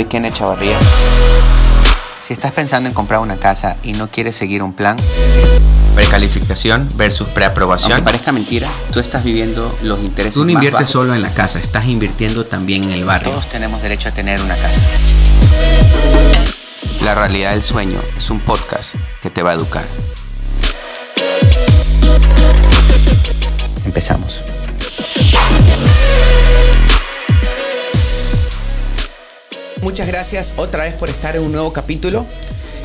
soy Kenneth Chavarría. Si estás pensando en comprar una casa y no quieres seguir un plan, precalificación versus preaprobación. Aunque parezca mentira, tú estás viviendo los intereses Tú no más inviertes bajos. solo en la casa, estás invirtiendo también en el barrio. Todos tenemos derecho a tener una casa. La realidad del sueño es un podcast que te va a educar. Empezamos. Muchas gracias otra vez por estar en un nuevo capítulo.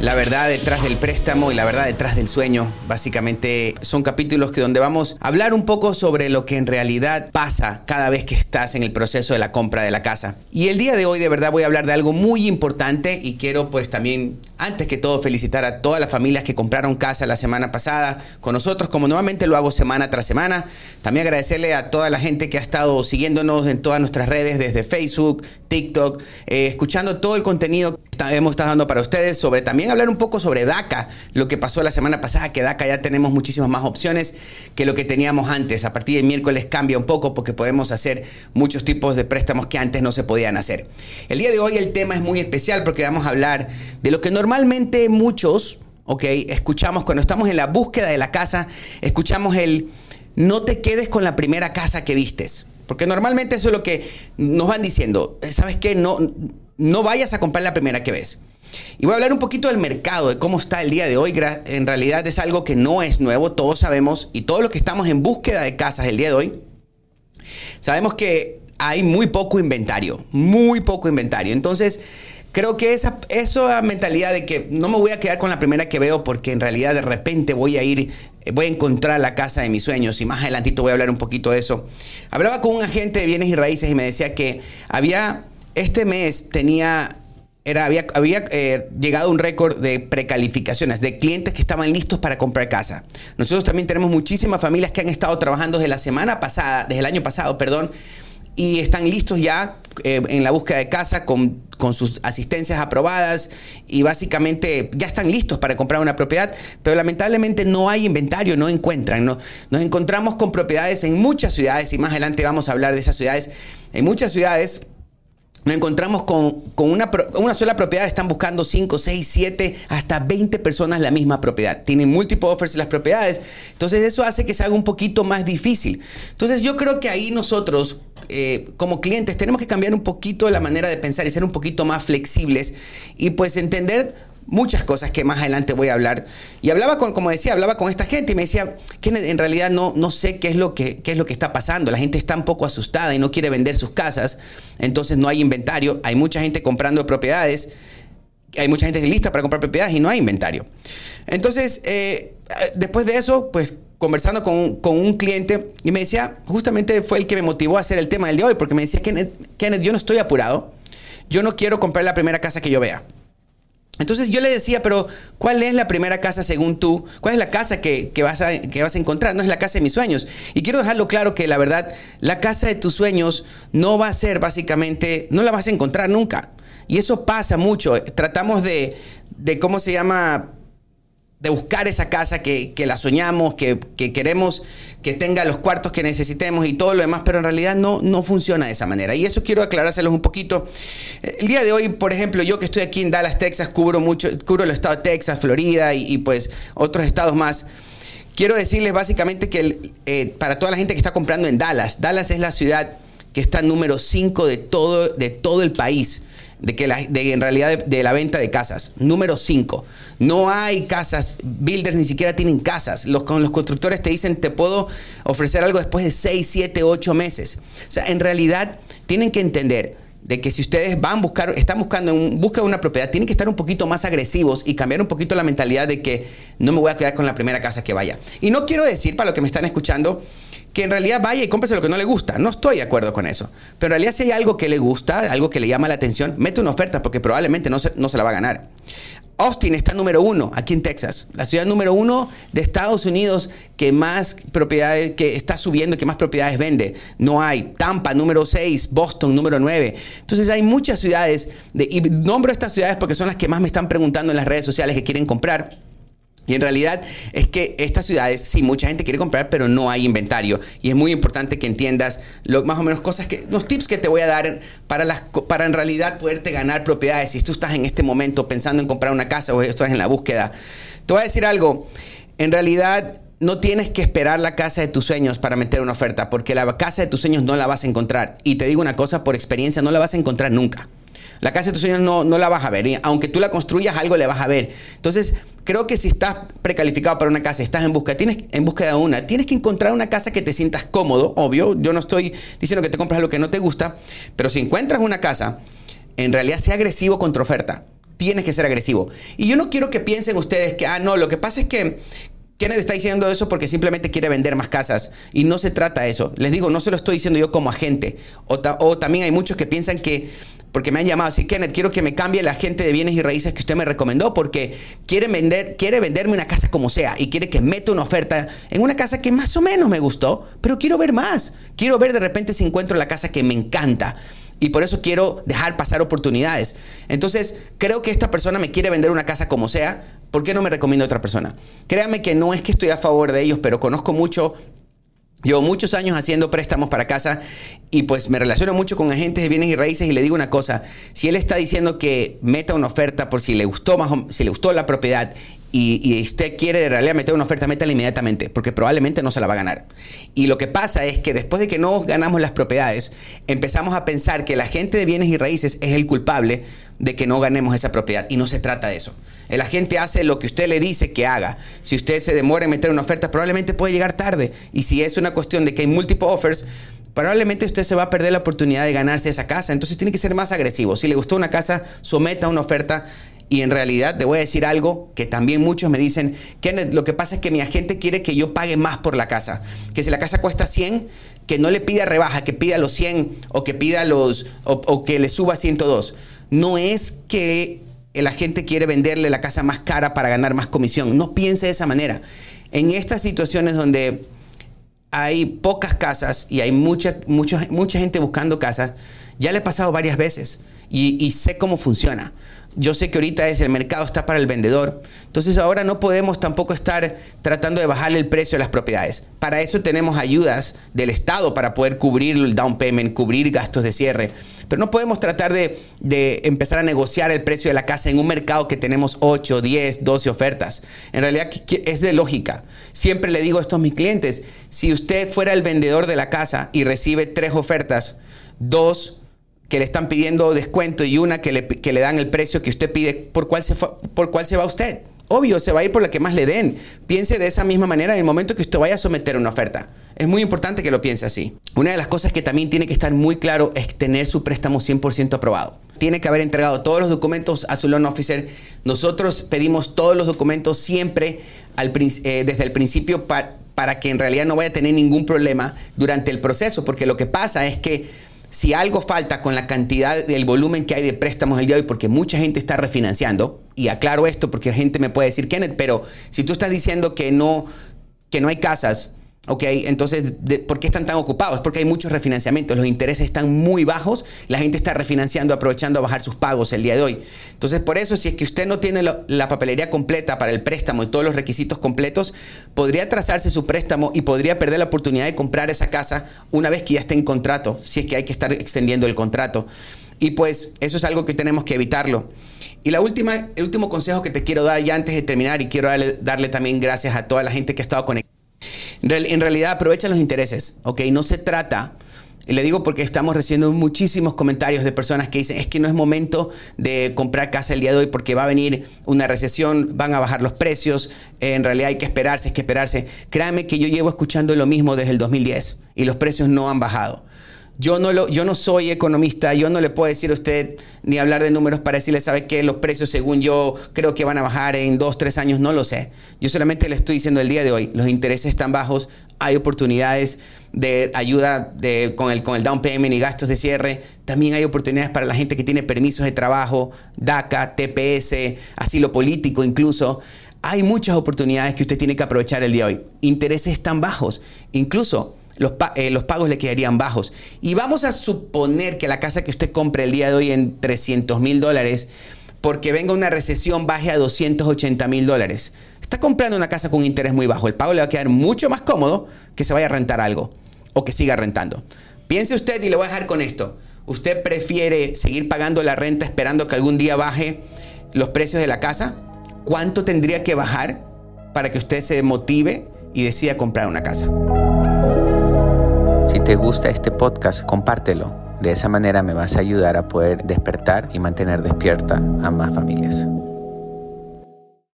La verdad detrás del préstamo y la verdad detrás del sueño. Básicamente son capítulos que donde vamos a hablar un poco sobre lo que en realidad pasa cada vez que estás en el proceso de la compra de la casa. Y el día de hoy de verdad voy a hablar de algo muy importante y quiero pues también antes que todo felicitar a todas las familias que compraron casa la semana pasada con nosotros como nuevamente lo hago semana tras semana. También agradecerle a toda la gente que ha estado siguiéndonos en todas nuestras redes desde Facebook, TikTok, eh, escuchando todo el contenido que hemos estado dando para ustedes sobre también hablar un poco sobre DACA, lo que pasó la semana pasada, que DACA ya tenemos muchísimas más opciones que lo que teníamos antes. A partir del miércoles cambia un poco porque podemos hacer muchos tipos de préstamos que antes no se podían hacer. El día de hoy el tema es muy especial porque vamos a hablar de lo que normalmente muchos, ok, escuchamos cuando estamos en la búsqueda de la casa, escuchamos el no te quedes con la primera casa que vistes. Porque normalmente eso es lo que nos van diciendo. Eh, ¿Sabes qué? No, no vayas a comprar la primera que ves. Y voy a hablar un poquito del mercado, de cómo está el día de hoy. En realidad es algo que no es nuevo, todos sabemos, y todos los que estamos en búsqueda de casas el día de hoy, sabemos que hay muy poco inventario, muy poco inventario. Entonces, creo que esa, esa mentalidad de que no me voy a quedar con la primera que veo porque en realidad de repente voy a ir, eh, voy a encontrar la casa de mis sueños y más adelantito voy a hablar un poquito de eso. Hablaba con un agente de bienes y raíces y me decía que había, este mes tenía era, había había eh, llegado un récord de precalificaciones, de clientes que estaban listos para comprar casa. Nosotros también tenemos muchísimas familias que han estado trabajando desde la semana pasada, desde el año pasado, perdón, y están listos ya eh, en la búsqueda de casa con, con sus asistencias aprobadas y básicamente ya están listos para comprar una propiedad, pero lamentablemente no hay inventario, no encuentran. No, nos encontramos con propiedades en muchas ciudades y más adelante vamos a hablar de esas ciudades. En muchas ciudades nos encontramos con, con una, una sola propiedad, están buscando 5, 6, 7, hasta 20 personas la misma propiedad. Tienen múltiples offers las propiedades. Entonces eso hace que se haga un poquito más difícil. Entonces yo creo que ahí nosotros, eh, como clientes, tenemos que cambiar un poquito la manera de pensar y ser un poquito más flexibles y pues entender muchas cosas que más adelante voy a hablar. Y hablaba con, como decía, hablaba con esta gente y me decía que en realidad no, no sé qué es, lo que, qué es lo que está pasando. La gente está un poco asustada y no quiere vender sus casas, entonces no hay inventario. Hay mucha gente comprando propiedades, hay mucha gente lista para comprar propiedades y no hay inventario. Entonces, eh, después de eso, pues conversando con, con un cliente y me decía, justamente fue el que me motivó a hacer el tema del de hoy, porque me decía, Kenneth, Kenneth yo no estoy apurado, yo no quiero comprar la primera casa que yo vea. Entonces yo le decía, pero ¿cuál es la primera casa según tú? ¿Cuál es la casa que, vas a, que vas a encontrar? No es la casa de mis sueños. Y quiero dejarlo claro que la verdad, la casa de tus sueños no va a ser básicamente, no la vas a encontrar nunca. Y eso pasa mucho. Tratamos de, de ¿cómo se llama? De buscar esa casa que, que la soñamos, que, que queremos que tenga los cuartos que necesitemos y todo lo demás, pero en realidad no, no funciona de esa manera. Y eso quiero aclarárselos un poquito. El día de hoy, por ejemplo, yo que estoy aquí en Dallas, Texas, cubro mucho, cubro el estado de Texas, Florida y, pues otros estados más. Quiero decirles básicamente que eh, para toda la gente que está comprando en Dallas, Dallas es la ciudad que está número 5 de todo, de todo el país de que la, de, en realidad de, la venta de casas. Número 5. No hay casas, builders ni siquiera tienen casas. Los, con los constructores te dicen, te puedo ofrecer algo después de 6, 7, 8 meses. O sea, en realidad tienen que entender de que si ustedes van a buscar, están buscando en busca una propiedad, tienen que estar un poquito más agresivos y cambiar un poquito la mentalidad de que no me voy a quedar con la primera casa que vaya. Y no quiero decir, para los que me están escuchando, que en realidad vaya y cómprese lo que no le gusta. No estoy de acuerdo con eso. Pero en realidad si hay algo que le gusta, algo que le llama la atención, mete una oferta porque probablemente no se, no se la va a ganar. Austin está número uno aquí en Texas, la ciudad número uno de Estados Unidos que más propiedades, que está subiendo que más propiedades vende. No hay. Tampa número 6, Boston número 9. Entonces hay muchas ciudades, de, y nombro estas ciudades porque son las que más me están preguntando en las redes sociales que quieren comprar. Y en realidad es que estas ciudades, sí, mucha gente quiere comprar, pero no hay inventario. Y es muy importante que entiendas lo, más o menos cosas que, los tips que te voy a dar para, las, para en realidad poderte ganar propiedades. Si tú estás en este momento pensando en comprar una casa o estás en la búsqueda, te voy a decir algo. En realidad no tienes que esperar la casa de tus sueños para meter una oferta, porque la casa de tus sueños no la vas a encontrar. Y te digo una cosa, por experiencia, no la vas a encontrar nunca. La casa de tus sueños no, no la vas a ver. aunque tú la construyas, algo le vas a ver. Entonces, creo que si estás precalificado para una casa, estás en busca, tienes en búsqueda de una, tienes que encontrar una casa que te sientas cómodo, obvio. Yo no estoy diciendo que te compras lo que no te gusta, pero si encuentras una casa, en realidad sea agresivo contra oferta. Tienes que ser agresivo. Y yo no quiero que piensen ustedes que, ah, no, lo que pasa es que Kenneth está diciendo eso porque simplemente quiere vender más casas y no se trata de eso. Les digo, no se lo estoy diciendo yo como agente. O, también hay muchos que piensan que porque me han llamado así, Kenneth, quiero que me cambie la gente de bienes y raíces que usted me recomendó porque quiere, vender, quiere venderme una casa como sea y quiere que meta una oferta en una casa que más o menos me gustó, pero quiero ver más. Quiero ver de repente si encuentro la casa que me encanta. Y por eso quiero dejar pasar oportunidades. Entonces, creo que esta persona me quiere vender una casa como sea. ¿Por qué no me recomienda otra persona? Créame que no es que estoy a favor de ellos, pero conozco mucho Llevo muchos años haciendo préstamos para casa y pues me relaciono mucho con agentes de bienes y raíces y le digo una cosa, si él está diciendo que meta una oferta por si le gustó más si le gustó la propiedad y, usted quiere en realidad meter una oferta, métala inmediatamente, porque probablemente no se la va a ganar. Y lo que pasa es que después de que no ganamos las propiedades, empezamos a pensar que el agente de bienes y raíces es el culpable de que no ganemos esa propiedad. Y no se trata de eso. El agente hace lo que usted le dice que haga. Si usted se demora en meter una oferta, probablemente puede llegar tarde. Y si es una cuestión de que hay múltiples offers, probablemente usted se va a perder la oportunidad de ganarse esa casa. Entonces tiene que ser más agresivo. Si le gustó una casa, someta una oferta. Y en realidad te voy a decir algo que también muchos me dicen, Kenneth, lo que pasa es que mi agente quiere que yo pague más por la casa. Que si la casa cuesta 100, que no le pida rebaja, que pida los 100 o que pida los, o, que le suba 102. No es que la gente quiere venderle la casa más cara para ganar más comisión. No piense de esa manera. En estas situaciones donde hay pocas casas y hay mucha, mucha, mucha gente buscando casas, ya le he pasado varias veces y, sé cómo funciona yo sé que ahorita es el mercado está para el vendedor. Entonces ahora no podemos tampoco estar tratando de bajarle el precio de las propiedades. Para eso tenemos ayudas del Estado para poder cubrir el down payment, cubrir gastos de cierre. Pero no podemos tratar de, de empezar a negociar el precio de la casa en un mercado que tenemos 8, 10, 12 ofertas. En realidad es de lógica. Siempre le digo esto a mis clientes, si usted fuera el vendedor de la casa y recibe tres ofertas, dos que le están pidiendo descuento y una que le, que le dan el precio que usted pide, ¿por cuál, se ¿por cuál se va usted? Obvio, se va a ir por la que más le den. Piense de esa misma manera en el momento que usted vaya a someter una oferta. Es muy importante que lo piense así. Una de las cosas que también tiene que estar muy claro es tener su préstamo 100% aprobado. Tiene que haber entregado todos los documentos a su loan officer. Nosotros pedimos todos los documentos siempre eh, desde el principio para que en realidad no vaya a tener ningún problema durante el proceso, porque lo que pasa es que si algo falta con la cantidad del volumen que hay de préstamos el día de hoy, porque mucha gente está refinanciando, y aclaro esto porque la gente me puede decir, Kenneth, pero si tú estás diciendo que no, que no hay casas, Ok, entonces, ¿por qué están tan ocupados? Porque hay muchos refinanciamientos, los intereses están muy bajos, la gente está refinanciando, aprovechando a bajar sus pagos el día de hoy. Entonces, por eso, si es que usted no tiene la papelería completa para el préstamo y todos los requisitos completos, podría trazarse su préstamo y podría perder la oportunidad de comprar esa casa una vez que ya esté en contrato, si es que hay que estar extendiendo el contrato. Y pues eso es algo que tenemos que evitarlo. Y la última, el último consejo que te quiero dar ya antes de terminar, y quiero darle también gracias a toda la gente que ha estado conectada en realidad aprovecha los intereses, ¿ok? No se trata, y le digo porque estamos recibiendo muchísimos comentarios de personas que dicen, es que no es momento de comprar casa el día de hoy porque va a venir una recesión, van a bajar los precios, en realidad hay que esperarse, hay que esperarse. Créame que yo llevo escuchando lo mismo desde el 2010 y los precios no han bajado. Yo no, lo, yo no soy economista, yo no le puedo decir a usted ni hablar de números para decirle, ¿sabe qué? Los precios según yo creo que van a bajar en dos, tres años, no lo sé. Yo solamente le estoy diciendo el día de hoy, los intereses están bajos, hay oportunidades de ayuda de, con, el, con el down payment y gastos de cierre, también hay oportunidades para la gente que tiene permisos de trabajo, DACA, TPS, asilo político incluso. Hay muchas oportunidades que usted tiene que aprovechar el día de hoy. Intereses están bajos, incluso eh, los, pagos le quedarían bajos. Y vamos a suponer que la casa que usted compre el día de hoy en 300 mil dólares, porque venga una recesión, baje a 280 mil dólares. está comprando una casa con interés muy bajo. El pago le va a quedar mucho más cómodo que se vaya a rentar algo o que siga rentando. Piense usted y le voy a dejar con esto. ¿Usted prefiere seguir pagando la renta esperando que algún día baje los precios de la casa? ¿Cuánto tendría que bajar para que usted se motive y decida comprar una casa? Si te gusta este podcast, compártelo. De esa manera me vas a ayudar a poder despertar y mantener despierta a más familias.